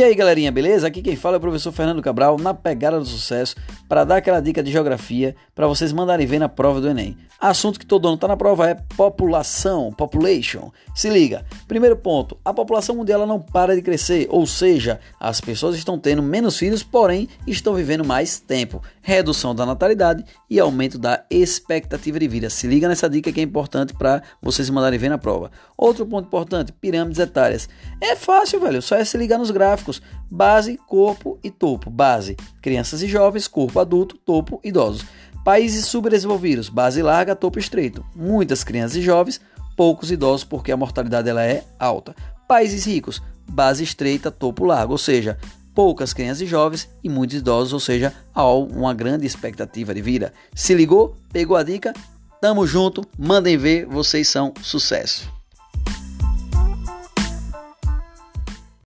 E aí, galerinha, beleza? Aqui quem fala é o professor Fernando Cabral, na pegada do sucesso, para dar aquela dica de geografia para vocês mandarem ver na prova do Enem. Assunto que todo ano está na prova é população, population. Se liga. Primeiro ponto, a população mundial não para de crescer, ou seja, as pessoas estão tendo menos filhos, porém estão vivendo mais tempo. Redução da natalidade e aumento da expectativa de vida. Se liga nessa dica que é importante para vocês mandarem ver na prova. Outro ponto importante, pirâmides etárias. É fácil, velho, só é se ligar nos gráficos base, corpo e topo. Base, crianças e jovens, corpo adulto, topo, idosos. Países subdesenvolvidos: base larga, topo estreito. Muitas crianças e jovens, poucos idosos porque a mortalidade ela é alta. Países ricos: base estreita, topo largo, ou seja, poucas crianças e jovens e muitos idosos, ou seja, há uma grande expectativa de vida. Se ligou? Pegou a dica? Tamo junto, mandem ver, vocês são sucesso.